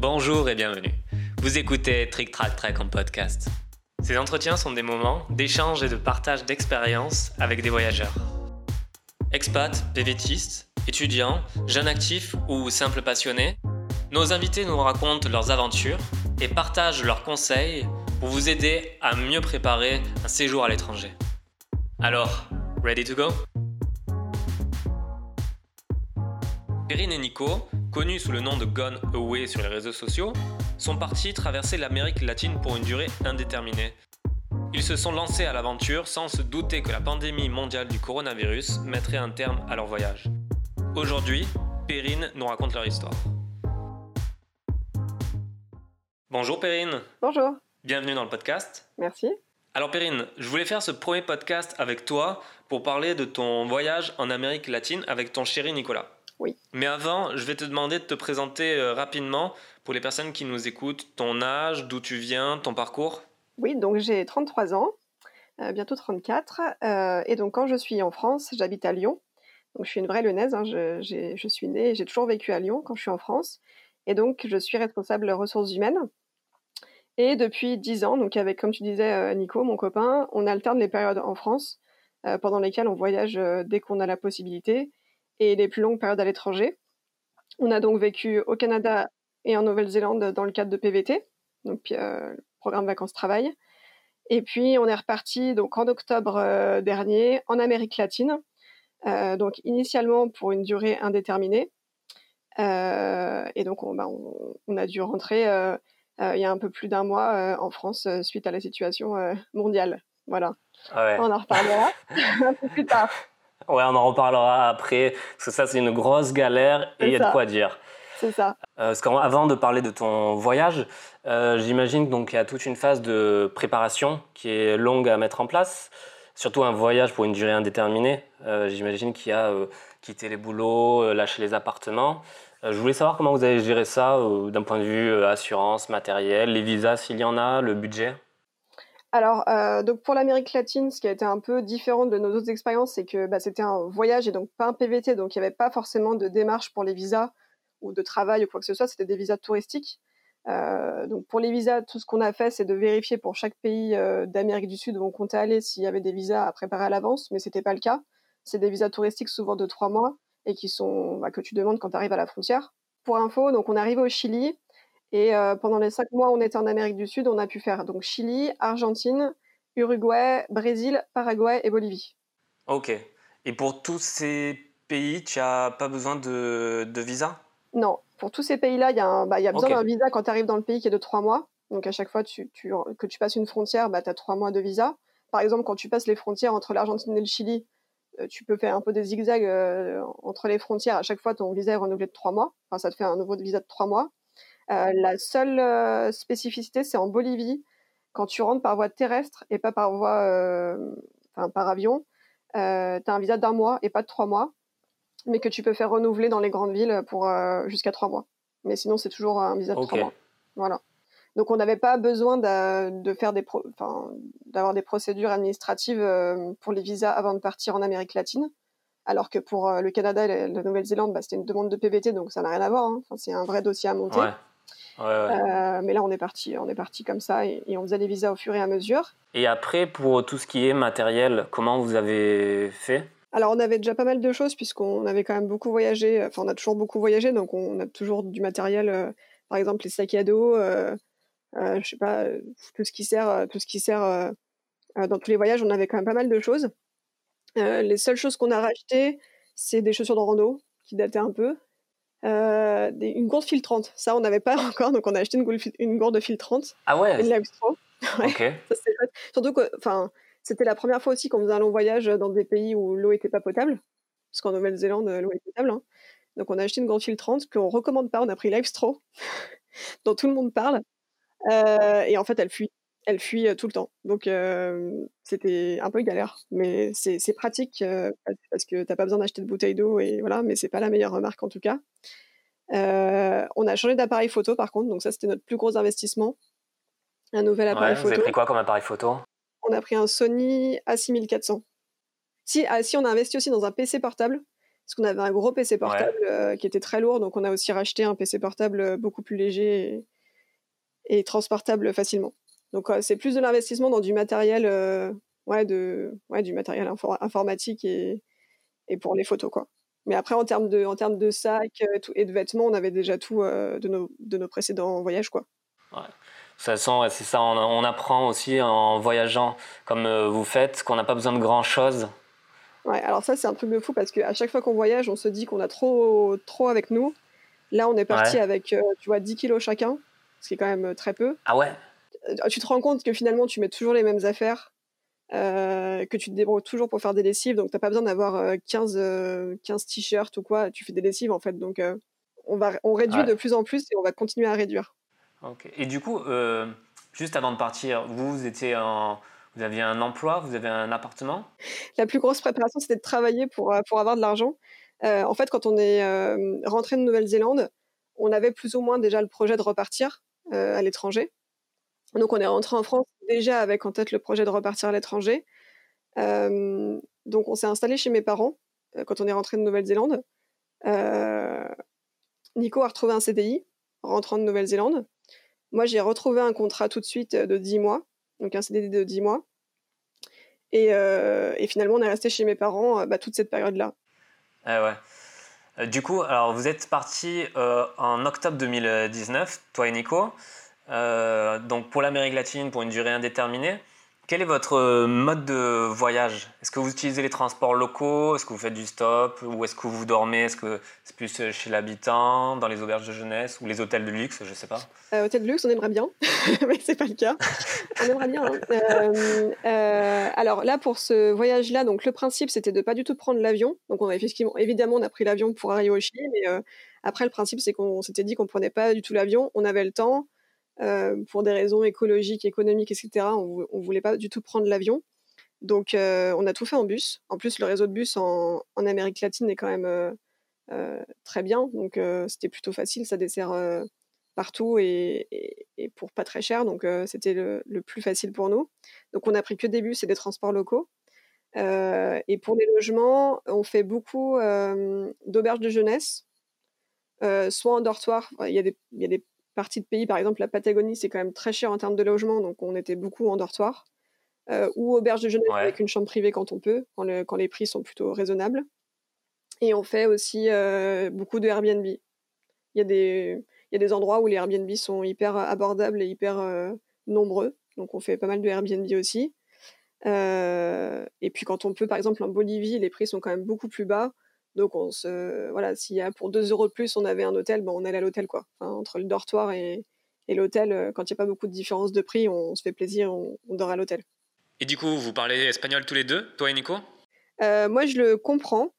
Bonjour et bienvenue. Vous écoutez Trick Track Track en podcast. Ces entretiens sont des moments d'échange et de partage d'expériences avec des voyageurs. Expats, PVTistes, étudiants, jeunes actifs ou simples passionnés, nos invités nous racontent leurs aventures et partagent leurs conseils pour vous aider à mieux préparer un séjour à l'étranger. Alors, ready to go? Perrine et Nico, connus sous le nom de Gone Away sur les réseaux sociaux, sont partis traverser l'Amérique latine pour une durée indéterminée. Ils se sont lancés à l'aventure sans se douter que la pandémie mondiale du coronavirus mettrait un terme à leur voyage. Aujourd'hui, Perrine nous raconte leur histoire. Bonjour Perrine. Bonjour. Bienvenue dans le podcast. Merci. Alors Perrine, je voulais faire ce premier podcast avec toi pour parler de ton voyage en Amérique latine avec ton chéri Nicolas. Oui. Mais avant, je vais te demander de te présenter euh, rapidement pour les personnes qui nous écoutent, ton âge, d'où tu viens, ton parcours. Oui, donc j'ai 33 ans, euh, bientôt 34. Euh, et donc quand je suis en France, j'habite à Lyon. Donc je suis une vraie lyonnaise, hein, je, je, suis née, j'ai toujours vécu à Lyon quand je suis en France. Et donc je suis responsable ressources humaines. Et depuis 10 ans, donc avec, comme tu disais, Nico, mon copain, on alterne les périodes en France pendant lesquelles on voyage dès qu'on a la possibilité et les plus longues périodes à l'étranger. On a donc vécu au Canada et en Nouvelle-Zélande dans le cadre de PVT, donc euh, programme vacances-travail. Et puis on est reparti donc en octobre euh, dernier en Amérique latine, euh, donc initialement pour une durée indéterminée. et donc on, bah, on, a dû rentrer il y a un peu plus d'un mois en France suite à la situation mondiale. Voilà. On en reparlera un peu plus tard. Ouais, on en reparlera après, parce que ça, c'est une grosse galère et il y a de quoi dire. C'est ça. Euh, parce qu'avant de parler de ton voyage, euh, j'imagine qu'il y a toute une phase de préparation qui est longue à mettre en place. Surtout un voyage pour une durée indéterminée. Euh, j'imagine qu'il y a quitté les boulots, lâché les appartements. je voulais savoir comment vous avez géré ça d'un point de vue assurance, matériel, les visas s'il y en a, le budget? Alors, euh, donc pour l'Amérique latine, ce qui a été un peu différent de nos autres expériences, c'est que bah, c'était un voyage et donc pas un PVT, donc il n'y avait pas forcément de démarche pour les visas ou de travail ou quoi que ce soit, c'était des visas touristiques. Euh, donc pour les visas, tout ce qu'on a fait, c'est de vérifier pour chaque pays euh, d'Amérique du Sud où on comptait aller s'il y avait des visas à préparer à l'avance, mais c'était pas le cas. C'est des visas touristiques souvent de trois mois et qui sont bah, que tu demandes quand tu arrives à la frontière. Pour info, donc on arrive au Chili et euh, pendant les cinq mois où on était en Amérique du Sud, on a pu faire donc Chili, Argentine, Uruguay, Brésil, Paraguay et Bolivie. Ok. Et pour tous ces pays, tu n'as pas besoin de, de, visa? Non. Pour tous ces pays-là, il y a, bah, y a besoin d'un visa quand tu arrives dans le pays qui est de trois mois. Donc à chaque fois tu, tu, que tu passes une frontière, bah, tu as trois mois de visa. Par exemple, quand tu passes les frontières entre l'Argentine et le Chili, euh, tu peux faire un peu des zigzags euh, entre les frontières. À chaque fois, ton visa est renouvelé de trois mois. Enfin, ça te fait un nouveau visa de trois mois. Euh, la seule euh, spécificité, c'est en Bolivie, quand tu rentres par voie terrestre et pas par voie, euh, enfin, par avion, tu as un visa d'un mois et pas de trois mois, mais que tu peux faire renouveler dans les grandes villes pour jusqu'à trois mois. Mais sinon, c'est toujours un visa de trois mois. Voilà. Donc, on n'avait pas besoin de, faire des, d'avoir des procédures administratives pour les visas avant de partir en Amérique latine. Alors que pour le Canada et la Nouvelle-Zélande, bah, c'était une demande de PVT, donc ça n'a rien à voir. Hein. Enfin, c'est un vrai dossier à monter. Euh, mais là, on est parti, on est parti comme ça et, on faisait les visas au fur et à mesure. Et après, pour tout ce qui est matériel, comment vous avez fait? Alors, on avait déjà pas mal de choses puisqu'on avait quand même beaucoup voyagé. Enfin, on a toujours beaucoup voyagé, donc on a toujours du matériel. Euh, par exemple, les sacs à dos, euh, je sais pas, tout ce qui sert, tout ce qui sert dans tous les voyages. On avait quand même pas mal de choses. les seules choses qu'on a rachetées, c'est des chaussures de rando qui dataient un peu. Euh, une gourde filtrante. Ça, on n'avait pas encore, donc on a acheté une, une gourde filtrante. Ah ouais Une Ok. Surtout que, enfin, c'était la première fois aussi qu'on faisait un long voyage dans des pays où l'eau était pas potable, parce qu'en Nouvelle-Zélande, l'eau est potable. Hein. Donc on a acheté une gourde filtrante qu'on recommande pas. On a pris Lifestraw, dont tout le monde parle, euh, et en fait, elle fuit elle fuit tout le temps. Donc c'était un peu galère, mais c'est pratique parce que t'as pas besoin d'acheter de bouteille d'eau et voilà, mais c'est pas la meilleure remarque en tout cas. on a changé d'appareil photo par contre, donc ça c'était notre plus gros investissement. Un nouvel appareil photo. Vous avez pris quoi comme appareil photo? On a pris un Sony A6400. Si, ah, si on a investi aussi dans un PC portable, parce qu'on avait un gros PC portable qui était très lourd, donc on a aussi racheté un PC portable beaucoup plus léger et, transportable facilement. Donc c'est plus de l'investissement dans du matériel, ouais, de, ouais, du matériel informatique et, et pour les photos quoi. Mais après, en termes de, en termes de sacs et de vêtements, on avait déjà tout de, nos, de nos précédents voyages. Quoi. Ouais. De toute façon, c'est ça, on, apprend aussi en voyageant comme euh, vous faites qu'on n'a pas besoin de grand-chose. Ouais, alors ça, c'est un truc de fou parce qu'à chaque fois qu'on voyage, on se dit qu'on a trop, trop avec nous. Là, on est parti avec, euh, tu vois, 10 kilos chacun, ce qui est quand même euh, très peu. Ah ouais? Tu te rends compte que finalement, tu mets toujours les mêmes affaires, que tu te débrouilles toujours pour faire des lessives, donc tu n'as pas besoin d'avoir 15, 15 t-shirts ou quoi, tu fais des lessives en fait. Donc on, va, on réduit de plus en plus et on va continuer à réduire. Et du coup, euh, juste avant de partir, vous, étiez en, vous aviez un emploi, vous avez un appartement? La plus grosse préparation, c'était de travailler pour, euh, pour avoir de l'argent. Euh, en fait, quand on est rentré de Nouvelle-Zélande, on avait plus ou moins déjà le projet de repartir à l'étranger. Donc, on est rentré en France déjà avec en tête le projet de repartir à l'étranger. donc, on s'est installé chez mes parents quand on est rentré de Nouvelle-Zélande. Nico a retrouvé un CDI rentrant de Nouvelle-Zélande. Moi, j'ai retrouvé un contrat tout de suite euh, de 10 mois, donc un CDD de 10 mois. Euh, et, finalement, on est resté chez mes parents euh, bah, toute cette période-là. Ah ouais. du coup, alors vous êtes parti en octobre 2019, toi et Nico, donc pour l'Amérique latine pour une durée indéterminée. Quel est votre euh, mode de voyage? Est-ce que vous utilisez les transports locaux? Est-ce que vous faites du stop? Ou est-ce que vous dormez? Est-ce que c'est plus euh, chez l'habitant, dans les auberges de jeunesse ou les hôtels de luxe? Je ne sais pas. Euh, hôtel de luxe, on aimerait bien, mais c'est pas le cas. on aimerait bien. Hein. alors là, pour ce voyage-là, donc le principe, c'était de pas du tout prendre l'avion. Donc on a effectivement, évidemment, on a pris l'avion pour arriver au Chili, mais après le principe, c'est qu'on s'était dit qu'on prenait pas du tout l'avion. On avait le temps. Euh, pour des raisons écologiques, économiques, etc. On, ne voulait pas du tout prendre l'avion. Donc, euh, on a tout fait en bus. En plus, le réseau de bus en, Amérique latine est quand même euh, très bien. Donc, c'était plutôt facile. Ça dessert partout et, pour pas très cher. Donc, c'était le, plus facile pour nous. Donc, on a pris que des bus et des transports locaux. et pour les logements, on fait beaucoup d'auberges de jeunesse, soit en dortoir. Il y a des partie de pays, par exemple la Patagonie, c'est quand même très cher en termes de logement, donc on était beaucoup en dortoir. Euh, ou auberge de jeunesse avec une chambre privée quand on peut, quand, quand, les prix sont plutôt raisonnables. Et on fait aussi euh, beaucoup de Airbnb. Il y, a des, il y a des endroits où les Airbnb sont hyper abordables et hyper euh, nombreux, donc on fait pas mal de Airbnb aussi. et puis quand on peut, par exemple en Bolivie, les prix sont quand même beaucoup plus bas. Donc on se voilà, a pour 2 euros de plus, on avait un hôtel, bon, on allait à l'hôtel quoi. entre le dortoir et, l'hôtel, euh, quand il n'y a pas beaucoup de différence de prix, on, se fait plaisir, on, dort à l'hôtel. Et du coup, vous parlez espagnol tous les deux, toi et Nico? Euh, Moi, je le comprends.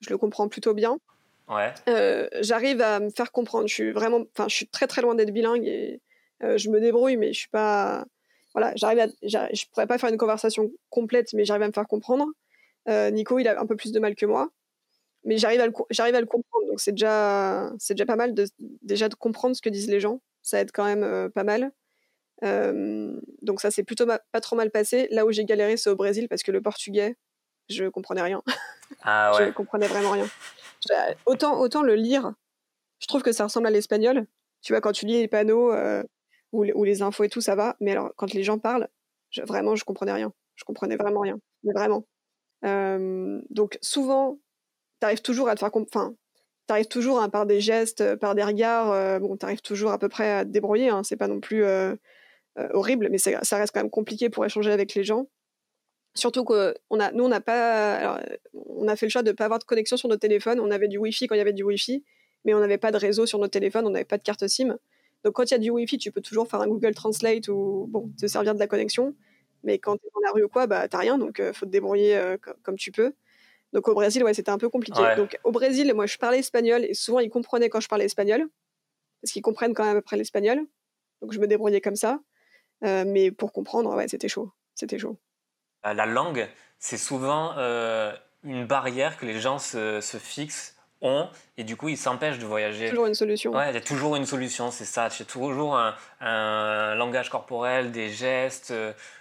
Je le comprends plutôt bien. Ouais. Euh, j'arrive à me faire comprendre. Je suis vraiment, enfin, je suis très très loin d'être bilingue et je me débrouille, mais je suis pas. Voilà, j'arrive à, je pourrais pas faire une conversation complète, mais j'arrive à me faire comprendre. Nico, il a un peu plus de mal que moi mais j'arrive à le j'arrive à le comprendre. Donc c'est déjà c'est déjà pas mal de déjà de comprendre ce que disent les gens. Ça aide quand même euh, pas mal. Donc ça s'est plutôt pas trop mal passé. Là où j'ai galéré c'est au Brésil parce que le portugais je comprenais rien. Ah ouais. je comprenais vraiment rien. Autant autant le lire je trouve que ça ressemble à l'espagnol. Tu vois quand tu lis les panneaux euh, ou, les infos et tout ça va. Mais alors quand les gens parlent je, vraiment je comprenais rien. Je comprenais vraiment rien. Mais vraiment. Donc souvent t'arrives toujours à te faire enfin t'arrives toujours par des gestes euh, par des regards euh, bon t'arrives toujours à peu près à te débrouiller hein, c'est pas non plus euh, horrible mais ça reste quand même compliqué pour échanger avec les gens. Surtout que a nous on n'a pas on a fait le choix de pas avoir de connexion sur nos téléphones on avait du wifi quand il y avait du wifi mais on n'avait pas de réseau sur nos téléphones on n'avait pas de carte SIM. Donc quand il y a du wifi tu peux toujours faire un Google Translate ou bon te servir de la connexion. Mais quand tu es dans la rue ou quoi bah t'as rien donc faut te débrouiller comme tu peux donc au Brésil, ouais, c'était un peu compliqué. Donc au Brésil, moi, je parlais espagnol et souvent ils comprenaient quand je parlais espagnol, parce qu'ils comprennent quand même après l'espagnol. Donc je me débrouillais comme ça. Euh, mais pour comprendre, ouais, c'était chaud. C'était chaud. La langue, c'est souvent euh, une barrière que les gens se, se, fixent ont et du coup ils s'empêchent de voyager. Toujours une solution. Ouais, il y a toujours une solution, c'est ça. As toujours un, un, langage corporel, des gestes.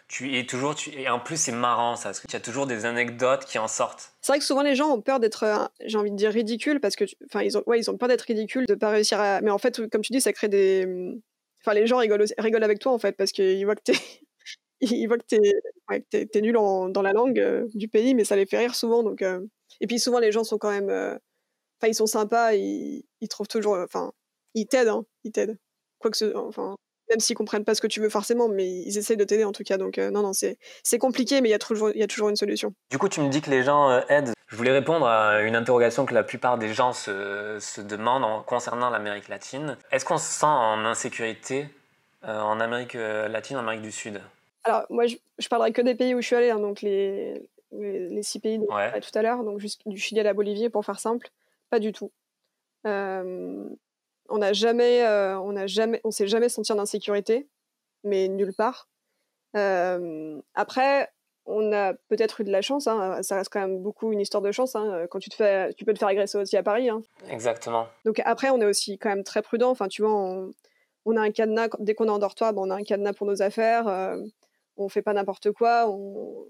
Tu es toujours, tu, et en plus c'est marrant ça, parce que tu as toujours des anecdotes qui en sortent. C'est vrai que souvent les gens ont peur d'être, euh, j'ai envie de dire ridicule, parce que, enfin ils ont, ouais, ils ont peur d'être ridicules, de pas réussir à, mais en fait comme tu dis ça crée des, enfin les gens rigolent, rigolent avec toi en fait parce qu'ils voient que t'es, ils voient que t'es, ouais, es, nul dans la langue euh, du pays, mais ça les fait rire souvent donc. Euh, et puis souvent les gens sont quand même, enfin ils sont sympas, ils, ils trouvent toujours, enfin ils t'aident, hein, ils t'aident. Quoi que ce, enfin même s'ils comprennent pas ce que tu veux forcément, mais ils essayent de t'aider en tout cas. Donc euh, non, non, c'est compliqué, mais il y, a toujours, y a toujours une solution. Du coup, tu me dis que les gens euh, aident. Je voulais répondre à une interrogation que la plupart des gens se, se demandent concernant l'Amérique latine. Est-ce qu'on se sent en insécurité euh, en Amérique latine, en Amérique du Sud? Alors moi, je, je, parlerai que des pays où je suis allée, hein, donc les, les, six pays dont ouais. tout à l'heure, donc du Chili à la Bolivie, pour faire simple, pas du tout. Euh, on n'a jamais, euh, on n'a jamais, on s'est jamais senti en insécurité, mais nulle part. Euh, après, on a peut-être eu de la chance. Hein, ça reste quand même beaucoup une histoire de chance. Hein, quand tu te fais, tu peux te faire agresser aussi à Paris. Hein. Exactement. Donc après, on est aussi quand même très prudent. Enfin, tu vois, on, a un cadenas dès qu'on est en dortoir. on a un cadenas pour nos affaires. Euh, on fait pas n'importe quoi. On,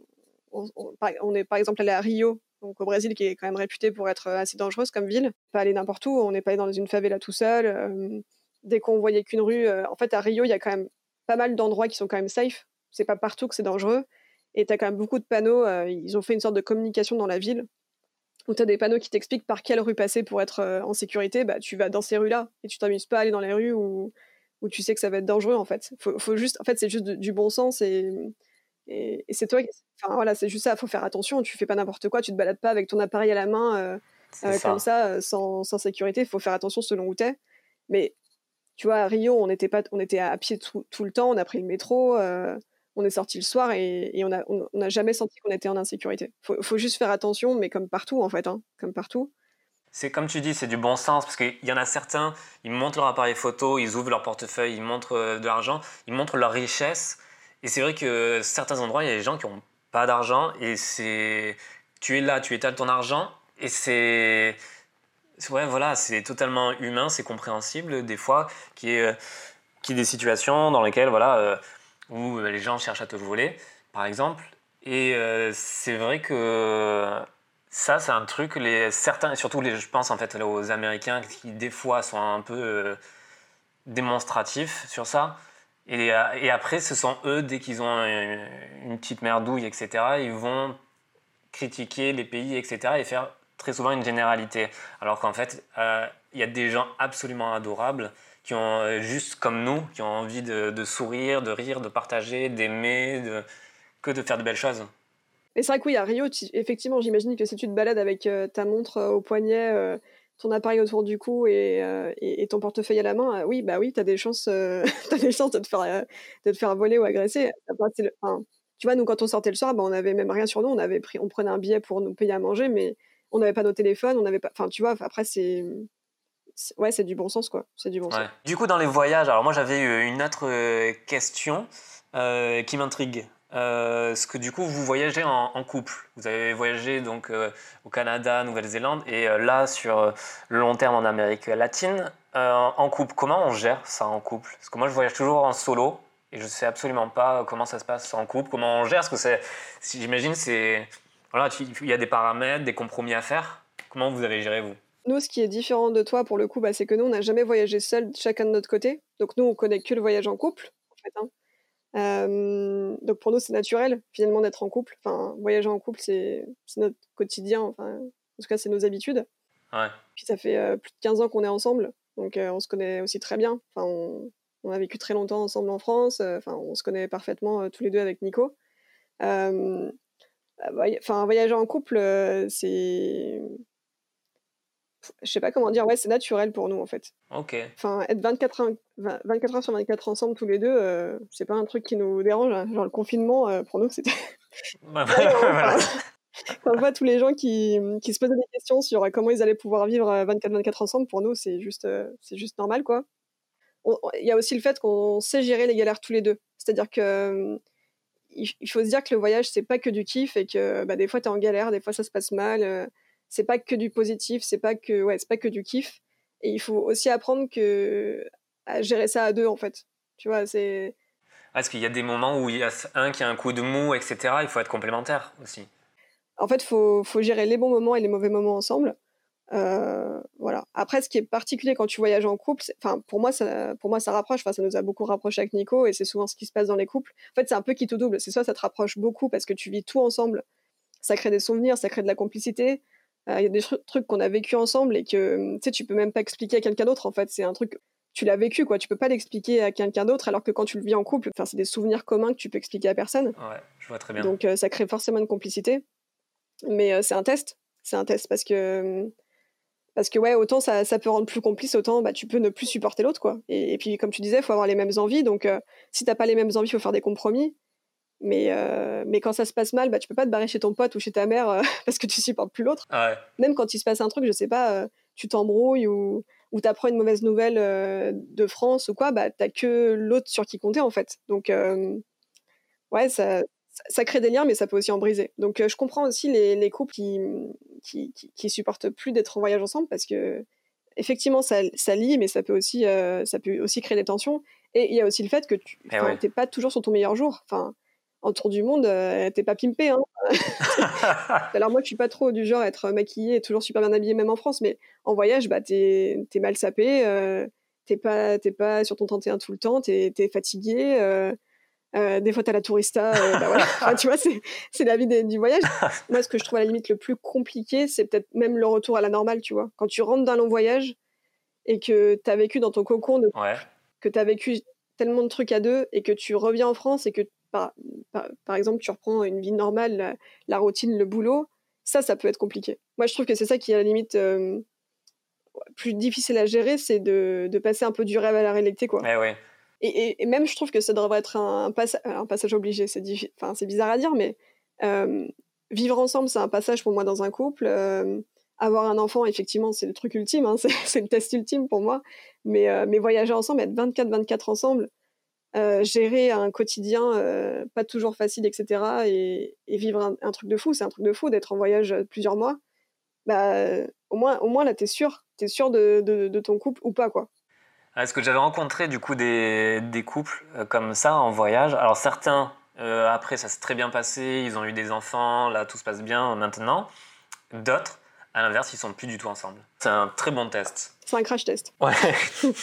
on, est par exemple allé à Rio donc au Brésil qui est quand même réputé pour être assez dangereuse comme ville. Pas aller n'importe où, on n'est pas allé dans une favela tout seul. Euh, dès qu'on voyait qu'une rue, euh, en fait à Rio il y a quand même pas mal d'endroits qui sont quand même safe. C'est pas partout que c'est dangereux. Et tu as quand même beaucoup de panneaux. Euh, ils ont fait une sorte de communication dans la ville où tu as des panneaux qui t'expliquent par quelle rue passer pour être en sécurité. Bah, tu vas dans ces rues-là et tu t'amuses pas à aller dans les rues où, où tu sais que ça va être dangereux en fait. Faut, juste, en fait, c'est juste du bon sens et et, c'est toi, enfin voilà, c'est juste ça. Il faut faire attention. Tu fais pas n'importe quoi. Tu te balades pas avec ton appareil à la main euh, euh, comme ça, euh, sans, sans sécurité. Il faut faire attention selon où t'es. Mais tu vois, à Rio, on était pas, on était à pied tout, tout le temps. On a pris le métro. on est sorti le soir et, et on n'a on, on jamais senti qu'on était en insécurité. Faut, faut juste faire attention, mais comme partout en fait, hein, comme partout. C'est comme tu dis, c'est du bon sens parce qu'il y en a certains, ils montrent leur appareil photo, ils ouvrent leur portefeuille, ils montrent de l'argent, ils montrent leur richesse et c'est vrai que certains endroits, il y a des gens qui n'ont pas d'argent et c'est. Tu es là, tu étales ton argent et c'est. Ouais, voilà, c'est totalement humain, c'est compréhensible des fois qu'il y, ait, qui des situations dans lesquelles, voilà, euh, où les gens cherchent à te voler, par exemple. Et euh, c'est vrai que ça, c'est un truc, les, certains, surtout les, je pense en fait aux Américains qui des fois sont un peu euh, démonstratifs sur ça. Euh, et, après, ce sont eux, dès qu'ils ont une, petite merdouille, etc., ils vont critiquer les pays, etc., et faire très souvent une généralité. Alors qu'en fait, euh, il y a des gens absolument adorables qui ont, euh, juste comme nous, qui ont envie de, sourire, de rire, de partager, d'aimer, que de faire de belles choses. Et c'est vrai que Rio, effectivement, j'imagine que si tu te balades avec ta montre au poignet, ton appareil autour du cou et, euh, ton portefeuille à la main, euh, oui, bah oui, tu as des chances, euh, as des chances de te faire, de te faire voler ou agresser. tu vois, nous, quand on sortait le soir, bah, on n'avait même rien sur nous. On, avait pris, on prenait un billet pour nous payer à manger, mais on n'avait pas nos téléphones. On n'avait pas. Enfin, tu vois, après, c'est. Ouais, c'est du bon sens, quoi. C'est du bon sens. Du coup, dans les voyages, alors moi, j'avais une autre question qui m'intrigue. Euh, ce que du coup vous voyagez en, couple. Vous avez voyagé donc euh, au Canada, Nouvelle-Zélande et euh, là sur le long terme en Amérique latine en couple. Comment on gère ça en couple? Parce que moi je voyage toujours en solo et je sais absolument pas comment ça se passe en couple. Comment on gère? Parce que c'est, j'imagine, c'est voilà, il y a des paramètres, des compromis à faire. Comment vous avez géré vous? Nous, ce qui est différent de toi, pour le coup, bah, c'est que nous, on n'a jamais voyagé seul, chacun de notre côté. Donc, nous, on connaît que le voyage en couple, en fait. Hein donc pour nous, c'est naturel finalement d'être en couple. Enfin, voyager en couple, c'est notre quotidien. Enfin, en tout cas, c'est nos habitudes. Ouais. Puis ça fait plus de 15 ans qu'on est ensemble, donc on se connaît aussi très bien. Enfin, on, a vécu très longtemps ensemble en France. Enfin, on se connaît parfaitement tous les deux avec Nico. Enfin, voyager en couple, c'est je sais pas comment dire, ouais, c'est naturel pour nous en fait. Ok. Enfin, être 24 heures, 24 heures sur 24 ensemble tous les deux, euh, c'est pas un truc qui nous dérange. Hein. Genre le confinement, euh, pour nous, c'était. Bah, Quand on voit tous les gens qui, qui, se posaient des questions sur comment ils allaient pouvoir vivre 24-24 euh, ensemble, pour nous, c'est juste, c'est juste normal quoi. Il y a aussi le fait qu'on sait gérer les galères tous les deux. C'est-à-dire que il faut se dire que le voyage, c'est pas que du kiff et que bah, des fois, tu es en galère, des fois, ça se passe mal c'est pas que du positif, c'est pas que ouais, c'est pas que du kiff. Et il faut aussi apprendre que à gérer ça à deux en fait. Tu vois, c'est. Est-ce qu'il y a des moments où il y a un qui a un coup de mou, etc. Il faut être complémentaire aussi. En fait, faut faut gérer les bons moments et les mauvais moments ensemble. Euh, voilà. Après, ce qui est particulier quand tu voyages en couple, enfin pour moi ça, pour moi ça rapproche. Enfin, ça nous a beaucoup rapproché avec Nico et c'est souvent ce qui se passe dans les couples. En fait, c'est un peu qui tout double. C'est soit ça te rapproche beaucoup parce que tu vis tout ensemble, ça crée des souvenirs, ça crée de la complicité. Euh, il y a des trucs qu'on a vécu ensemble et que tu sais, tu peux même pas expliquer à quelqu'un d'autre. En fait, c'est un truc tu l'as vécu quoi. Tu peux pas l'expliquer à quelqu'un d'autre alors que quand tu le vis en couple, enfin c'est des souvenirs communs que tu peux expliquer à personne. Ouais, je vois très bien. Donc euh, ça crée forcément une complicité. Mais c'est un test. C'est un test parce que parce que ouais, autant ça, ça, peut rendre plus complice, autant bah, tu peux ne plus supporter l'autre, quoi. Et, puis comme tu disais, il faut avoir les mêmes envies. Donc euh, si t'as pas les mêmes envies, il faut faire des compromis. Mais, euh, mais quand ça se passe mal, bah, tu peux pas te barrer chez ton pote ou chez ta mère euh, parce que tu supportes plus l'autre. Ah Même quand il se passe un truc, je sais pas, tu t'embrouilles ou, ou t'apprends une mauvaise nouvelle de France ou quoi, bah t'as que l'autre sur qui compter en fait. Donc ouais, ça, ça crée des liens, mais ça peut aussi en briser. Donc, je comprends aussi les, les couples qui, qui, qui, supportent plus d'être en voyage ensemble parce que, effectivement, ça, ça lie, mais ça peut, aussi, ça peut aussi créer des tensions. Et il y a aussi le fait que tu n'es eh pas toujours sur ton meilleur jour. Enfin, en tour du monde, tu t'es pas pimpé. Hein. Alors, moi, je suis pas trop du genre à être maquillée et toujours super bien habillée, même en France, mais en voyage, bah, t'es es mal sapé. t'es pas, pas sur ton 31 tout le temps, t'es es fatigué. Euh, des fois, t'as la tourista. Euh, bah tu vois, c'est la vie du voyage. Moi, ce que je trouve à la limite le plus compliqué, c'est peut-être même le retour à la normale, tu vois. Quand tu rentres d'un long voyage et que t'as vécu dans ton cocon, de... que t'as vécu tellement de trucs à deux et que tu reviens en France et que, par, par, exemple, tu reprends une vie normale, la, routine, le boulot, ça, ça peut être compliqué. Moi, je trouve que c'est ça qui est à la limite euh, plus difficile à gérer, c'est de, de, passer un peu du rêve à la réalité, quoi. Eh ouais. Et, même, je trouve que ça devrait être un, un passage obligé. C'est bizarre à dire, mais euh, vivre ensemble, c'est un passage pour moi dans un couple. Euh, avoir un enfant, effectivement, c'est le truc ultime, hein, c'est le test ultime pour moi. Mais, euh, mais voyager ensemble, être 24-24 ensemble, gérer un quotidien pas toujours facile, etc. Et, vivre un, truc de fou, c'est un truc de fou d'être en voyage plusieurs mois. Bah, au, moins, au moins, là, t'es sûr. Sûr de, de, ton couple ou pas, quoi. Est-ce que j'avais rencontré du coup des, des, couples euh, comme ça en voyage Alors certains, euh, après ça s'est très bien passé, ils ont eu des enfants, là tout se passe bien maintenant. D'autres, à l'inverse, ils sont plus du tout ensemble. C'est un très bon test. C'est un crash test. Ouais.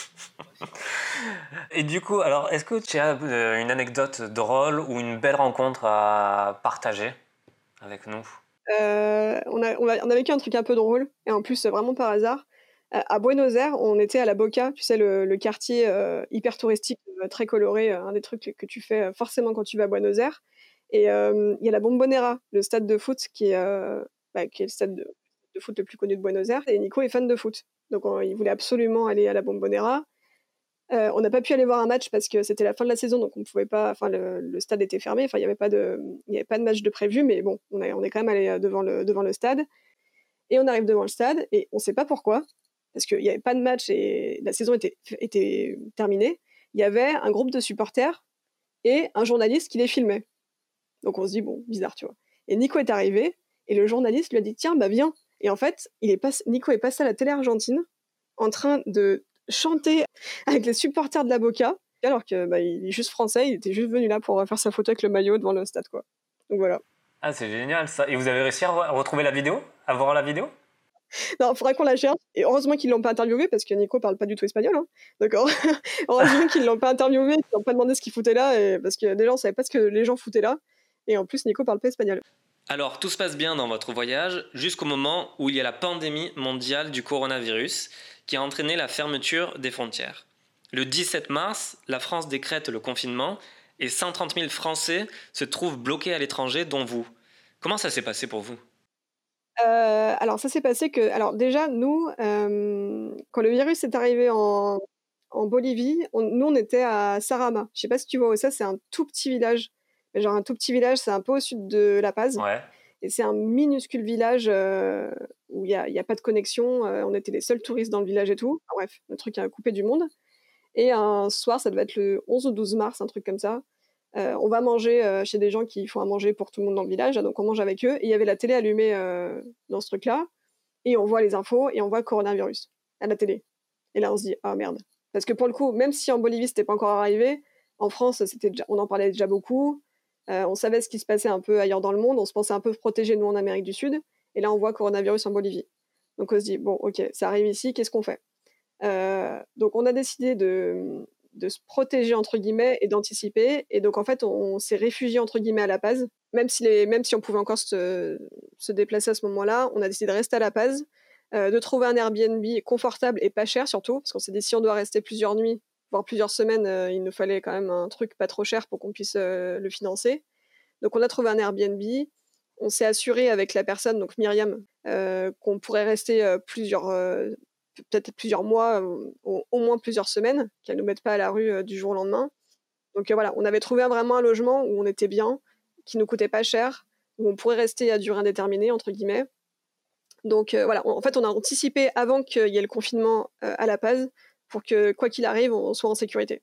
Et du coup, alors est-ce que tu as euh, une anecdote drôle ou une belle rencontre à partager avec nous? On, a, on, a, on a vécu un truc un peu drôle, et en plus vraiment par hasard à Buenos Aires, on était à la Boca, tu sais, le, quartier euh, hyper touristique, euh, très coloré, euh, un des trucs que tu fais forcément quand tu vas à Buenos Aires. Et il y a la Bombonera, le stade de foot qui est, bah, qui est le stade de, foot le plus connu de Buenos Aires. Et Nico est fan de foot. Donc il voulait absolument aller à la Bombonera. on n'a pas pu aller voir un match parce que c'était la fin de la saison, donc on pouvait pas. Enfin, le, stade était fermé. Enfin, il n'y avait pas de, avait pas de match de prévu, mais bon, on, on est quand même allé devant le, devant le stade. Et on arrive devant le stade et on ne sait pas pourquoi parce qu'il n'y avait pas de match et la saison était, était terminée, il y avait un groupe de supporters et un journaliste qui les filmait. Donc on se dit, bon, bizarre, tu vois. Et Nico est arrivé, et le journaliste lui a dit, tiens, bah viens. Et en fait, il est pas... Nico est passé à la télé argentine en train de chanter avec les supporters de la Boca, alors que bah, il est juste français, il était juste venu là pour faire sa photo avec le maillot devant le stade, quoi. Donc voilà. Ah, c'est génial ça. Et vous avez réussi à retrouver la vidéo? À voir la vidéo? Non, il faudrait qu'on la cherche. Et heureusement qu'ils l'ont pas interviewé parce que Nico parle pas du tout espagnol. Hein. D'accord Heureusement qu'ils l'ont pas interviewé, qu'ils n'ont pas demandé ce qu'il foutait là, et... parce que déjà on savait pas ce que les gens foutaient là. Et en plus, Nico parle pas espagnol. Alors, tout se passe bien dans votre voyage jusqu'au moment où il y a la pandémie mondiale du coronavirus qui a entraîné la fermeture des frontières. Le 17 mars, la France décrète le confinement et 130 000 Français se trouvent bloqués à l'étranger, dont vous. Comment ça s'est passé pour vous? Euh, alors ça s'est passé que, alors déjà nous, euh, quand le virus est arrivé en, Bolivie, nous on était à Sarama. Je sais pas si tu vois où ça, c'est un tout petit village. Genre un tout petit village, c'est un peu au sud de La Paz. Ouais. Et c'est un minuscule village euh, où il n'y a, y a, pas de connexion. on était les seuls touristes dans le village et tout. bref, le truc a coupé du monde. Et un soir, ça devait être le 11 ou 12 mars, un truc comme ça. Euh, on va manger euh, chez des gens qui font à manger pour tout le monde dans le village, donc on mange avec eux. Et il y avait la télé allumée euh, dans ce truc-là. et on voit les infos et on voit coronavirus à la télé. Et là, on se dit, ah merde. Parce que pour le coup, même si en Bolivie, c'était pas encore arrivé, en France, c'était on en parlait déjà beaucoup. Euh, on savait ce qui se passait un peu ailleurs dans le monde. On se pensait un peu protégé, nous, en Amérique du Sud. Et là, on voit coronavirus en Bolivie. Donc, on se dit, bon, ok, ça arrive ici, qu'est-ce qu'on fait? Euh, Donc, on a décidé de, se protéger, entre guillemets, et d'anticiper. Et donc, en fait, on, s'est réfugié, entre guillemets, à La Paz. Même si, même si on pouvait encore se, se déplacer à ce moment-là, on a décidé de rester à La Paz. Euh, de trouver un Airbnb confortable et pas cher surtout, parce qu'on s'est dit si on doit rester plusieurs nuits, voire plusieurs semaines, euh, il nous fallait quand même un truc pas trop cher pour qu'on puisse euh, le financer. Donc on a trouvé un Airbnb, on s'est assuré avec la personne, donc Myriam, qu'on pourrait rester plusieurs, peut-être plusieurs mois, au, moins plusieurs semaines, qu'elle ne nous mette pas à la rue du jour au lendemain. Donc voilà, on avait trouvé vraiment un logement où on était bien, qui nous coûtait pas cher, où on pourrait rester à durée indéterminée, entre guillemets, donc euh, voilà, en fait, on a anticipé avant qu'il y ait le confinement euh, à La Paz pour que, quoi qu'il arrive, on soit en sécurité.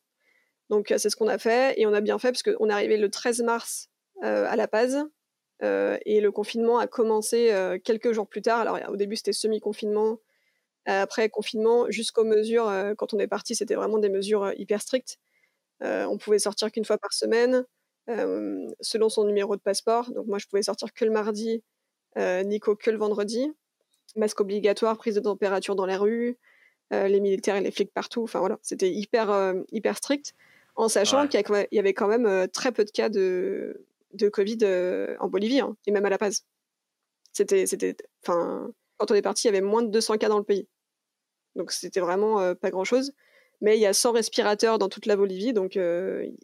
Donc euh, c'est ce qu'on a fait et on a bien fait parce qu'on est arrivé le 13 mars à La Paz et le confinement a commencé quelques jours plus tard. Alors au début c'était semi-confinement, après confinement jusqu'aux mesures. quand on est parti, c'était vraiment des mesures hyper strictes. on pouvait sortir qu'une fois par semaine, selon son numéro de passeport. Donc moi je pouvais sortir que le mardi, Nico que le vendredi masque obligatoire, prise de température dans les rues, euh, les militaires et les flics partout. Enfin voilà, c'était hyper, euh, hyper strict, en sachant qu'il y avait quand même euh, très peu de cas de, de Covid en Bolivie, hein, et même à La Paz. C'était, c'était, enfin, quand on est parti, il y avait moins de 200 cas dans le pays. Donc c'était vraiment pas grand-chose. Mais il y a 100 respirateurs dans toute la Bolivie, donc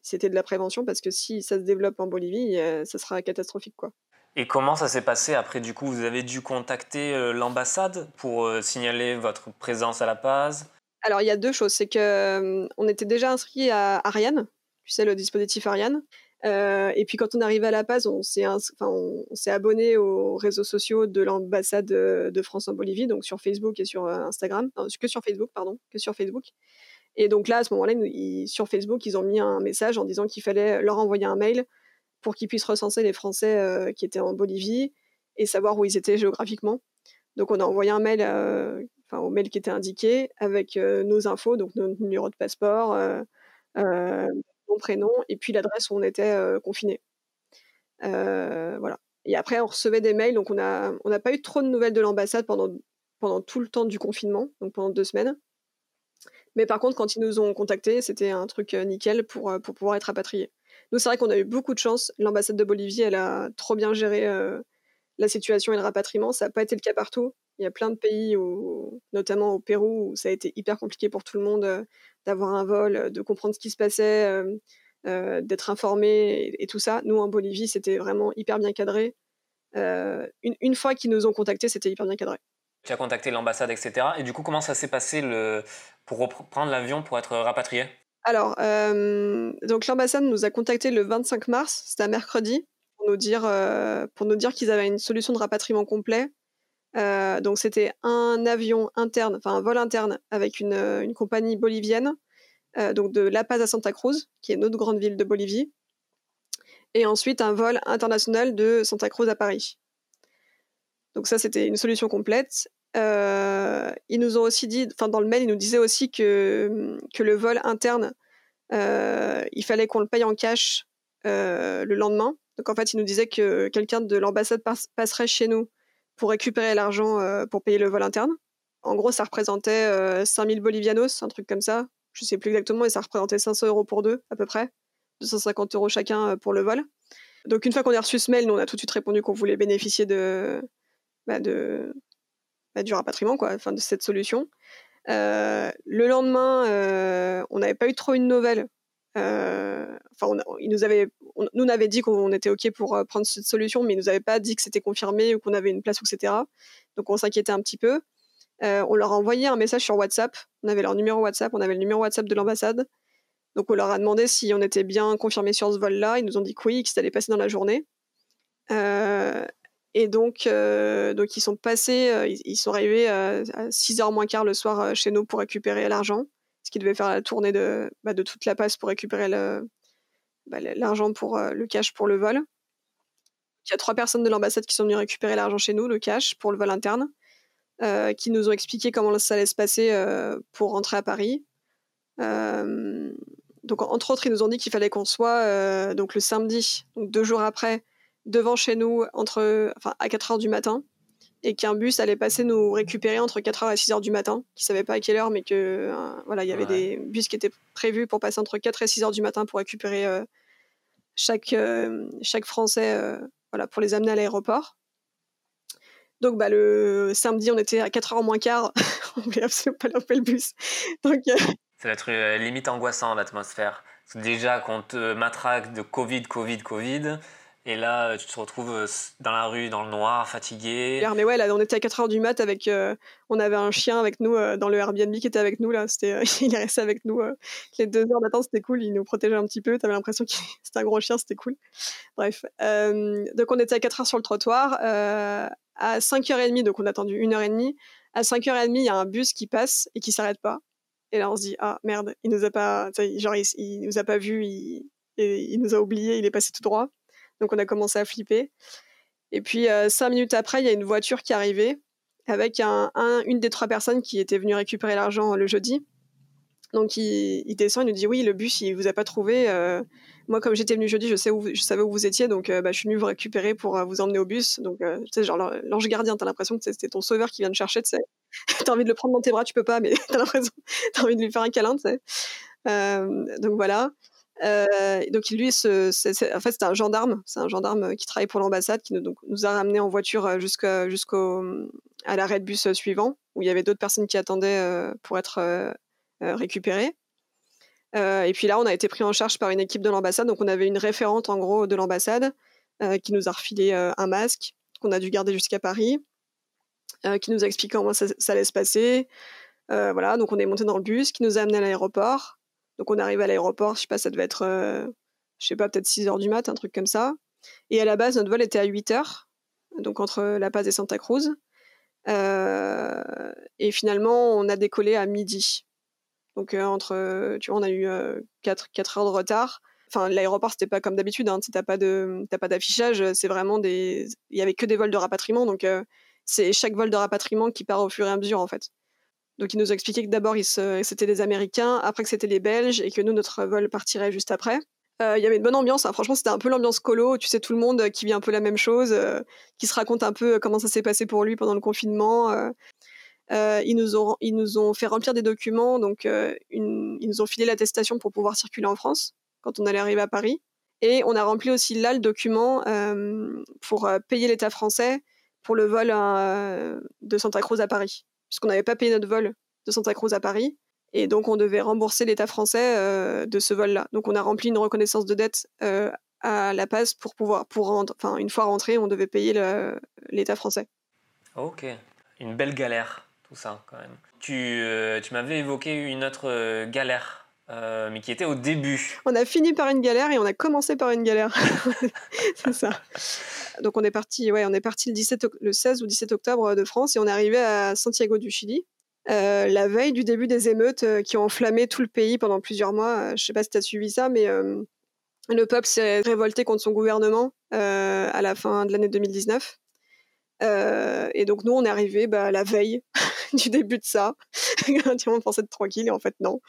c'était de la prévention parce que si ça se développe en Bolivie, ça sera catastrophique, quoi. Et comment ça s'est passé après Du coup, vous avez dû contacter euh, l'ambassade pour euh, signaler votre présence à La Paz Alors, il y a deux choses. C'est que euh, on était déjà inscrit à Ariane, tu sais, le dispositif Ariane. et puis quand on arrivé à La Paz, on s'est, abonné aux réseaux sociaux de l'ambassade de France en Bolivie, donc sur Facebook et sur Instagram, que sur Facebook, pardon, que sur Facebook. Et donc là, à ce moment-là, sur Facebook, ils ont mis un message en disant qu'il fallait leur envoyer un mail pour qu'ils puissent recenser les Français euh, qui étaient en Bolivie et savoir où ils étaient géographiquement. Donc on a envoyé un mail, euh, enfin au mail qui était indiqué avec euh, nos infos, donc notre numéro de passeport, mon prénom et puis l'adresse où on était confiné. voilà. Et après on recevait des mails, donc on n'a on pas eu trop de nouvelles de l'ambassade pendant pendant tout le temps du confinement, donc pendant deux semaines. Mais par contre, quand ils nous ont contactés, c'était un truc nickel pour, pour pouvoir être rapatriés. Nous, c'est vrai qu'on a eu beaucoup de chance. L'ambassade de Bolivie, elle a trop bien géré euh, la situation et le rapatriement. Ça n'a pas été le cas partout. Il y a plein de pays, notamment au Pérou, où ça a été hyper compliqué pour tout le monde euh, d'avoir un vol, euh, de comprendre ce qui se passait, d'être informé et, tout ça. Nous, en Bolivie, c'était vraiment hyper bien cadré. Une, fois qu'ils nous ont contactés, c'était hyper bien cadré. Tu as contacté l'ambassade, etc. Et du coup, comment ça s'est passé pour reprendre l'avion pour être rapatrié? Alors, euh, donc l'ambassade nous a contacté le 25 mars, c'était un mercredi, pour nous dire, euh, dire qu'ils avaient une solution de rapatriement complet. Euh, donc c'était un avion interne, enfin un vol interne avec une, compagnie bolivienne, donc de La Paz à Santa Cruz, qui est une autre grande ville de Bolivie, et ensuite un vol international de Santa Cruz à Paris. Donc ça c'était une solution complète. Euh, ils nous ont aussi dit, enfin dans le mail, ils nous disaient aussi que, que le vol interne, euh, il fallait qu'on le paye en cash euh, le lendemain. Donc en fait, ils nous disaient que quelqu'un de l'ambassade passerait chez nous pour récupérer l'argent pour payer le vol interne. En gros, ça représentait 5000 bolivianos, un truc comme ça. Je sais plus exactement, et ça représentait 500 euros pour deux, à peu près. 250 euros chacun pour le vol. Donc une fois qu'on a reçu ce mail, nous on a tout de suite répondu qu'on voulait bénéficier de, bah, de, bah, du rapatriement, quoi, enfin de cette solution. Euh, le lendemain, euh, on n'avait pas eu trop une nouvelle. Euh, enfin, il nous avait, nous on avait dit qu'on était ok pour prendre cette solution, mais ils nous avaient pas dit que c'était confirmé ou qu'on avait une place, etc. Donc on s'inquiétait un petit peu. on leur a envoyé un message sur WhatsApp. On avait leur numéro WhatsApp, on avait le numéro WhatsApp de l'ambassade. Donc on leur a demandé si on était bien confirmé sur ce vol-là. Ils nous ont dit que oui, que ça allait passer dans la journée. Et donc, euh, donc ils sont passés, euh, ils, sont arrivés à 6h moins quart le soir euh, chez nous pour récupérer l'argent, ce qui devait faire la tournée de, bah, de toute la passe pour récupérer bah, l'argent pour le cash pour le vol. Il y a trois personnes de l'ambassade qui sont venues récupérer l'argent chez nous, le cash, pour le vol interne. qui nous ont expliqué comment ça allait se passer pour rentrer à Paris. donc, entre autres, ils nous ont dit qu'il fallait qu'on soit donc le samedi, donc deux jours après, devant chez nous entre, enfin, à 4 heures du matin et qu'un bus allait passer nous récupérer entre 4h et 6h du matin, qui ne savait pas à quelle heure, mais que euh, voilà, il y avait des bus qui étaient prévus pour passer entre 4 et 6h du matin pour récupérer euh, chaque, euh, chaque Français voilà, pour les amener à l'aéroport. Donc bah, le samedi, on était à 4h moins quart, on voulait absolument pas louper le bus. Donc, Ça va être limite angoissant l'atmosphère. Déjà qu'on te matraque de Covid, Covid, Covid, et là, tu te retrouves euh, dans la rue, dans le noir, fatigué. Mais ouais, là, on était à 4h du mat avec. Euh, on avait un chien avec nous euh, dans le Airbnb qui était avec nous, là. C'était, il est resté avec nous les deux heures d'attente, c'était cool. Il nous protégeait un petit peu. T'avais l'impression que c'était un gros chien, c'était cool. Bref. donc, on était à 4h sur le trottoir. à 5h30, donc on a attendu 1h30. À 5h30, il y a un bus qui passe et qui s'arrête pas. Et là, on se dit, ah merde, il nous a pas. Genre, il, nous a pas vu, il, il nous a oublié, il est passé tout droit. Donc on a commencé à flipper. Et puis euh, cinq minutes après, il y a une voiture qui arrivait avec un, une des trois personnes qui était venue récupérer l'argent le jeudi. Donc il, descend, il nous dit oui, le bus il vous a pas trouvé. Euh, moi comme j'étais venu jeudi, je sais où, je savais où vous étiez, donc euh, bah, je suis venu vous récupérer pour vous emmener au bus. Donc sais genre l'ange gardien, t'as l'impression que c'était ton sauveur qui vient te chercher, tu sais. t'as envie de le prendre dans tes bras, tu peux pas, mais t'as l'impression, t'as envie de lui faire un câlin, tu sais. donc voilà. Euh, donc lui, en fait, c'était un gendarme, c'est un gendarme qui travaille pour l'ambassade, qui nous, donc, nous a ramenés en voiture euh, jusqu'à jusqu'au l'arrêt de bus euh, suivant, où il y avait d'autres personnes qui attendaient pour être récupérées. et puis là, on a été pris en charge par une équipe de l'ambassade, donc on avait une référente en gros de l'ambassade qui nous a refilé un masque qu'on a dû garder jusqu'à Paris, qui nous a expliqué comment ça, ça allait se passer. voilà, donc on est monté dans le bus, qui nous a amené à l'aéroport. Donc on arrive à l'aéroport, je sais pas, ça devait être, euh, je sais pas, peut-être 6 heures du mat, un truc comme ça. Et à la base, notre vol était à 8 heures, donc entre La Paz et Santa Cruz. Euh, et finalement, on a décollé à midi. Donc euh, entre, tu vois, on a eu 4, 4 heures de retard. Enfin, l'aéroport, c'était pas comme d'habitude, hein, t'as pas de, pas d'affichage, c'est vraiment des, il y avait que des vols de rapatriement, donc c'est chaque vol de rapatriement qui part au fur et à mesure en fait. Donc il nous a expliqué que d'abord c'était des Américains, après que c'était les Belges et que nous notre vol partirait juste après. Euh, il y avait une bonne ambiance, hein. franchement c'était un peu l'ambiance colo, tu sais tout le monde qui vit un peu la même chose, euh, qui se raconte un peu comment ça s'est passé pour lui pendant le confinement. Euh, ils, nous ont, ils nous ont fait remplir des documents, donc ils nous ont filé l'attestation pour pouvoir circuler en France quand on allait arriver à Paris. Et on a rempli aussi là le document pour payer l'État français pour le vol de Santa Cruz à Paris puisqu'on n'avait pas payé notre vol de Santa Cruz à Paris. Et donc, on devait rembourser l'État français euh, de ce vol-là. Donc, on a rempli une reconnaissance de dette euh, à La Paz pour pouvoir, pour rendre, enfin, une fois rentré, on devait payer l'État français. Ok, une belle galère, tout ça, quand même. Tu, euh, tu m'avais évoqué une autre galère, mais qui était au début. On a fini par une galère et on a commencé par une galère. C'est ça. Donc on est parti, ouais, on est parti le, 17, le 16 ou 17 octobre de France et on est arrivé à Santiago du Chili. Euh, la veille du début des émeutes euh, qui ont enflammé tout le pays pendant plusieurs mois. Euh, je sais pas si tu as suivi ça, mais le peuple s'est révolté contre son gouvernement à la fin de l'année 2019. Et donc nous, on est arrivé bah, la veille du début de ça. on pensait être tranquille et en fait non.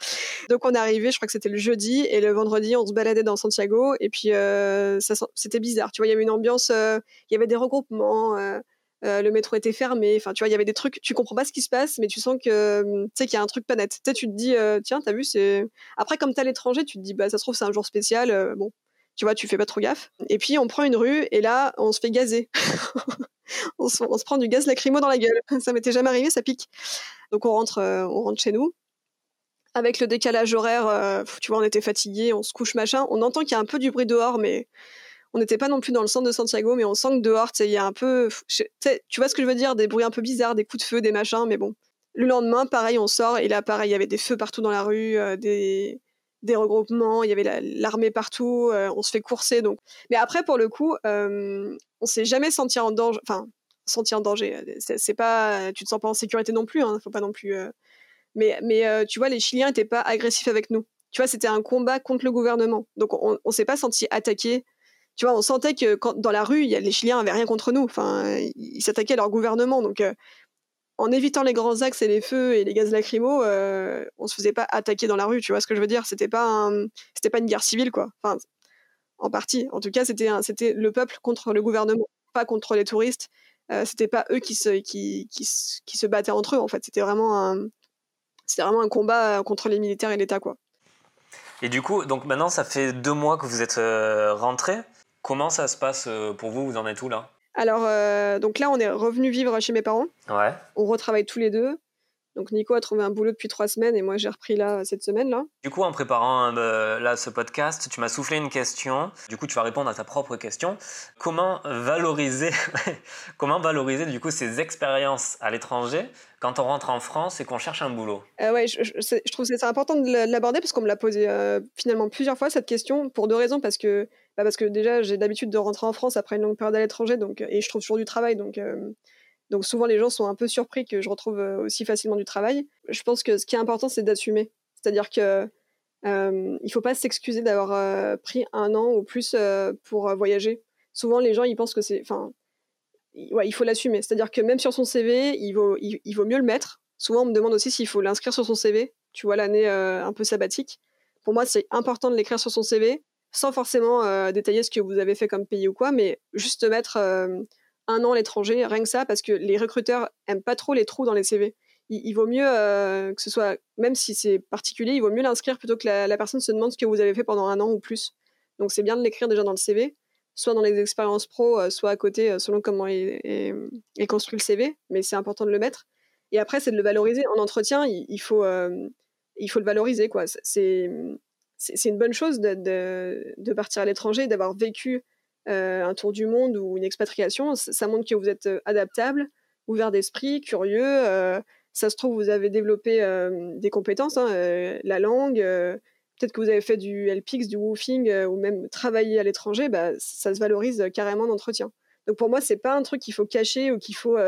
Donc on est arrivé, je crois que c'était le jeudi et le vendredi on se baladait dans Santiago et puis euh, c'était bizarre. Tu vois, il y avait une ambiance, euh, il y avait des regroupements. Euh, le métro était fermé, enfin tu vois, il y avait des trucs, tu comprends pas ce qui se passe, mais tu sens que tu sais qu'il y a un truc pas net. Tu te dis, tiens, t'as vu, c'est. Après, comme t'es à l'étranger, tu te dis, bah ça se trouve, c'est un jour spécial, bon, tu vois, tu fais pas trop gaffe. Et puis on prend une rue et là, on se fait gazer. on, se, prend du gaz lacrymo dans la gueule. Ça m'était jamais arrivé, ça pique. Donc on rentre, euh, on rentre chez nous. Avec le décalage horaire, euh, tu vois, on était fatigué, on se couche machin. On entend qu'il y a un peu du bruit dehors, mais on n'était pas non plus dans le centre de Santiago, mais on sent que dehors, il y a un peu, tu vois ce que je veux dire, des bruits un peu bizarres, des coups de feu, des machins, mais bon. Le lendemain, pareil, on sort et là, pareil, il y avait des feux partout dans la rue, euh, des, des regroupements, il y avait l'armée partout, on se fait courser. Donc, mais après, pour le coup, on s'est jamais senti en danger. Enfin, senti en danger. C'est pas, tu te sens pas en sécurité non plus. Hein, faut pas non plus. Euh, mais, mais euh, tu vois, les Chiliens étaient pas agressifs avec nous. Tu vois, c'était un combat contre le gouvernement. Donc on, on s'est pas senti attaqué. Tu vois, on sentait que dans la rue, y a, les Chiliens avaient rien contre nous. Enfin, ils s'attaquaient à leur gouvernement. Donc euh, en évitant les grands axes et les feux et les gaz lacrymaux, euh, on se faisait pas attaquer dans la rue, tu vois ce que je veux dire? C'était pas c'était pas une guerre civile quoi. Enfin, en partie. En tout cas, c'était c'était le peuple contre le gouvernement, pas contre les touristes. Euh, c'était pas eux qui se qui, qui, se battaient entre eux en fait. C'était vraiment un vraiment un combat contre les militaires et l'État quoi. Et du coup, donc maintenant, ça fait deux mois que vous êtes euh, rentré. Comment ça se passe euh, pour vous? Vous en êtes où là? Alors, euh, donc là, on est revenu vivre chez mes parents. Ouais. On retravaille tous les deux. Donc Nico a trouvé un boulot depuis trois semaines et moi j'ai repris là cette semaine là. Du coup en préparant euh, là ce podcast, tu m'as soufflé une question. Du coup tu vas répondre à ta propre question. Comment valoriser, comment valoriser du coup ces expériences à l'étranger quand on rentre en France et qu'on cherche un boulot? Euh, Ouais, je, je, trouve que c'est important de l'aborder parce qu'on me l'a posé euh, finalement plusieurs fois cette question pour deux raisons parce que bah, parce que déjà j'ai l'habitude de rentrer en France après une longue période à l'étranger donc et je trouve toujours du travail donc donc souvent les gens sont un peu surpris que je retrouve euh, aussi facilement du travail. Je pense que ce qui est important c'est d'assumer. C'est-à-dire que euh, il faut pas s'excuser d'avoir euh, pris un an ou plus euh, pour voyager. Souvent les gens ils pensent que c'est, enfin, ouais, il faut l'assumer. C'est-à-dire que même sur son CV, il vaut, il, vaut mieux le mettre. Souvent on me demande aussi s'il faut l'inscrire sur son CV. Tu vois l'année un peu sabbatique. Pour moi c'est important de l'écrire sur son CV sans forcément détailler ce que vous avez fait comme pays ou quoi, mais juste mettre un an à l'étranger, rien que ça, parce que les recruteurs aiment pas trop les trous dans les CV. Il, vaut mieux euh, que ce soit, même si c'est particulier, il vaut mieux l'inscrire plutôt que la, personne se demande ce que vous avez fait pendant un an ou plus. Donc c'est bien de l'écrire déjà dans le CV, soit dans les expériences pro, euh, soit à côté, euh, selon comment est, construit le CV, mais c'est important de le mettre. Et après, c'est de le valoriser. En entretien, il, faut, il faut le valoriser. quoi. C'est une bonne chose de, partir à l'étranger, d'avoir vécu euh, un tour du monde ou une expatriation, ça, montre que vous êtes euh, adaptable, ouvert d'esprit, curieux. Euh, ça se trouve, vous avez développé des compétences, hein, la langue, peut-être que vous avez fait du LPX, du woofing ou même travailler à l'étranger, bah, ça se valorise carrément d'entretien. Donc pour moi, c'est pas un truc qu'il faut cacher ou qu'il faut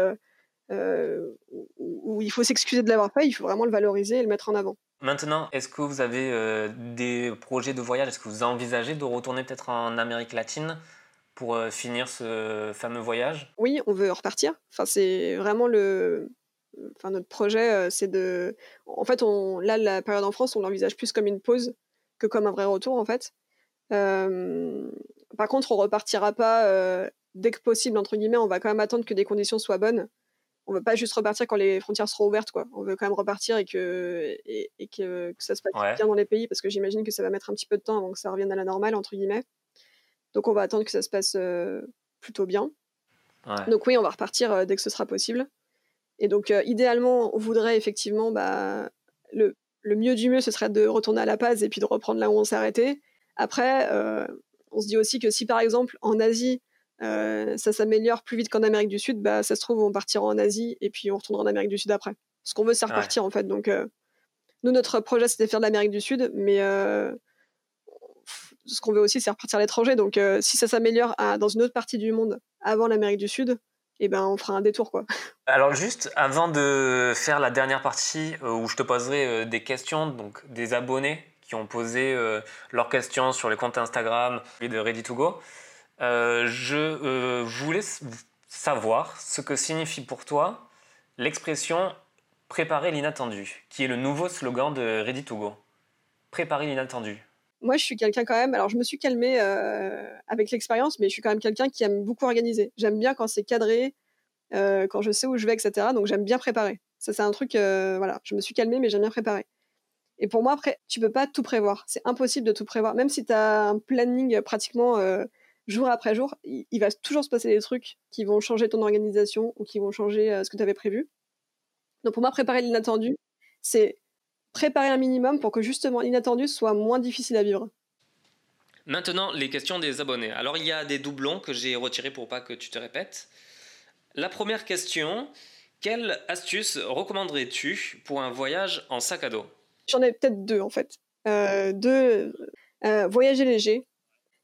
il faut s'excuser de l'avoir fait. Il faut vraiment le valoriser et le mettre en avant. Maintenant, est-ce que vous avez des projets de voyage? Est-ce que vous envisagez de retourner peut-être en Amérique latine pour euh, finir ce fameux voyage? Oui, on veut repartir. Enfin, c'est vraiment le. Enfin, notre projet, euh, c'est de. En fait, là, la période en France, on l'envisage plus comme une pause que comme un vrai retour, en fait. Euh, par contre, on repartira pas dès que possible, entre guillemets. On va quand même attendre que des conditions soient bonnes. On veut pas juste repartir quand les frontières seront ouvertes, quoi. On veut quand même repartir et que, et, que, ça se passe bien dans les pays, parce que j'imagine que ça va mettre un petit peu de temps avant que ça revienne à la normale, entre guillemets. Donc on va attendre que ça se passe euh, plutôt bien. Donc oui, on va repartir euh, dès que ce sera possible. Et donc euh, idéalement, on voudrait effectivement, bah, le, mieux du mieux, ce serait de retourner à La Paz et puis de reprendre là où on s'est arrêté. Après, on se dit aussi que si par exemple en Asie, ça s'améliore plus vite qu'en Amérique du Sud, bah, ça se trouve, on partira en Asie et puis on retournera en Amérique du Sud après. Ce qu'on veut, c'est repartir en fait. Donc, nous, notre projet, c'était de faire de l'Amérique du Sud, mais ce qu'on veut aussi, c'est repartir à l'étranger. Donc, euh, si ça s'améliore dans une autre partie du monde avant l'Amérique du Sud, eh ben, on fera un détour, quoi. Alors, juste avant de faire la dernière partie euh, où je te poserai euh, des questions, donc des abonnés qui ont posé leurs questions sur les comptes Instagram de Ready2Go, je voulais savoir ce que signifie pour toi l'expression préparer l'inattendu, qui est le nouveau slogan de Ready2Go. Préparer l'inattendu moi, je suis quelqu'un quand même. Alors, je me suis calmée euh, avec l'expérience, mais je suis quand même quelqu'un qui aime beaucoup organiser. J'aime bien quand c'est cadré, euh, quand je sais où je vais, etc. Donc, j'aime bien préparer. Ça, c'est un truc. Euh, voilà, je me suis calmée, mais j'aime bien préparer. Et pour moi, après, tu peux pas tout prévoir. C'est impossible de tout prévoir. Même si tu as un planning pratiquement jour après jour, il, il, va toujours se passer des trucs qui vont changer ton organisation ou qui vont changer ce que tu avais prévu. Donc, pour moi, préparer l'inattendu, c'est préparer un minimum pour que justement l'inattendu soit moins difficile à vivre. Maintenant, les questions des abonnés. Alors, il y a des doublons que j'ai retirés pour pas que tu te répètes. La première question, quelle astuce recommanderais-tu pour un voyage en sac à dos? J'en ai peut-être deux en fait. Euh, deux, euh, voyager léger,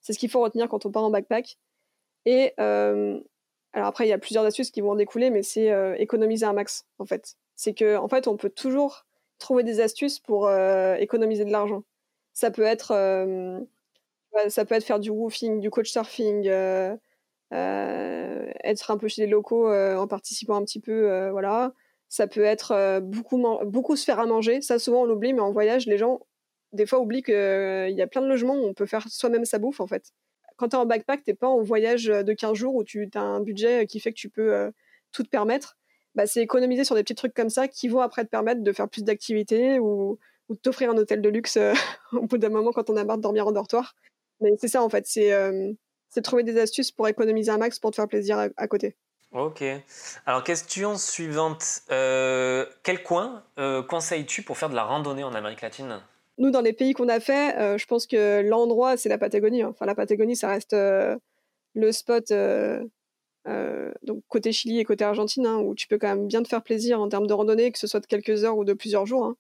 c'est ce qu'il faut retenir quand on part en backpack. Et euh, alors après, il y a plusieurs astuces qui vont en découler, mais c'est économiser un max en fait. C'est que en fait, on peut toujours trouver des astuces pour euh, économiser de l'argent. Ça peut être euh, faire du woofing, du coach surfing, euh, être un peu chez les locaux en participant un petit peu, voilà. Ça peut être beaucoup, beaucoup se faire à manger. Ça, souvent, on l'oublie, mais en voyage, les gens, des fois, oublient qu'il y a plein de logements où on peut faire soi-même sa bouffe, en fait. Quand tu es en backpack, t'es pas en voyage de 15 jours où tu as un budget qui fait que tu peux tout te permettre. Bah, c'est économiser sur des petits trucs comme ça qui vont après te permettre de faire plus d'activités ou, de t'offrir un hôtel de luxe au bout d'un moment quand on a marre de dormir en dortoir. Mais c'est ça, en fait. C'est trouver des astuces pour économiser un max pour te faire plaisir à, côté. Ok. Alors, question suivante. Euh, quel coin euh, conseilles-tu pour faire de la randonnée en Amérique latine? Nous, dans les pays qu'on a fait, euh, je pense que l'endroit, c'est la Patagonie. Hein. Enfin, la Patagonie, ça reste le spot, donc côté Chili et côté Argentine, hein, où tu peux quand même bien te faire plaisir en termes de randonnée, que ce soit de quelques heures ou de plusieurs jours. Hein.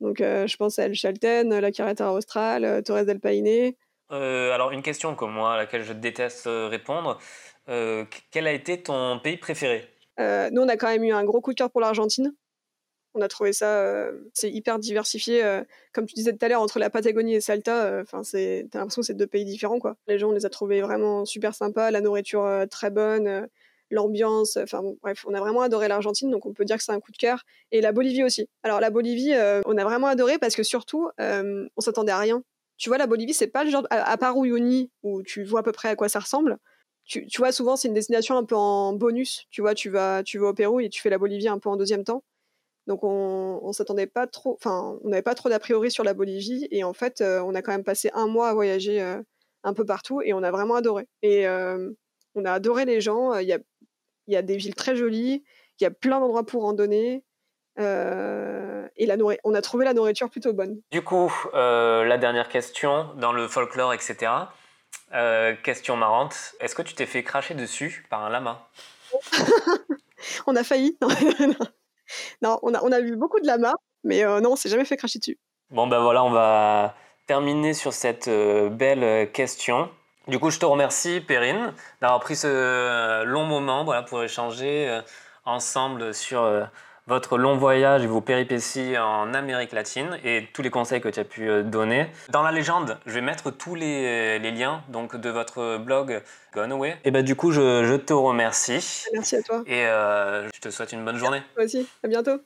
Donc, je pense à El Chalten, la Carretera Austral, Torres del Paine. Euh, alors, une question comme moi, à laquelle je déteste euh, répondre. Euh, quel a été ton pays préféré? Nous, on a quand même eu un gros coup de cœur pour l'Argentine. On a trouvé ça, c'est hyper diversifié. comme tu disais tout à l'heure, entre la Patagonie et Salta, enfin, c'est, t'as l'impression que c'est deux pays différents, quoi. Les gens, on les a trouvés vraiment super sympas, la nourriture très bonne, l'ambiance. Enfin, bref, on a vraiment adoré l'Argentine, donc on peut dire que c'est un coup de cœur. Et la Bolivie aussi. Alors, la Bolivie, on a vraiment adoré parce que surtout, on s'attendait à rien tu vois, la Bolivie, c'est pas le genre, à, part Uyuni, où tu vois à peu près à quoi ça ressemble. Tu, vois, souvent, c'est une destination un peu en bonus. Tu vois, tu vas, tu vas au Pérou et tu fais la Bolivie un peu en deuxième temps. Donc, on, on s'attendait pas trop, enfin, on n'avait pas trop d'a priori sur la Bolivie. Et en fait, euh, on a quand même passé un mois à voyager euh, un peu partout et on a vraiment adoré. Et euh, on a adoré les gens. Il y a, y a des villes très jolies. Il y a plein d'endroits pour randonner. Et la on a trouvé la nourriture plutôt bonne. Du coup, la dernière question, dans le folklore, etc. Question marrante, est-ce que tu t'es fait cracher dessus par un lama? On a failli. non, on, a, on a vu beaucoup de lamas, mais non, on s'est jamais fait cracher dessus. Bon, ben voilà, on va terminer sur cette belle question. Du coup, je te remercie, Perrine, d'avoir pris ce long moment pour échanger ensemble sur votre long voyage et vos péripéties en Amérique latine et tous les conseils que tu as pu euh, donner. Dans la légende, je vais mettre tous les, liens donc de votre blog Gone Away. Et bah du coup, je, te remercie. Merci à toi. Et euh, je te souhaite une bonne journée. Toi aussi. À bientôt.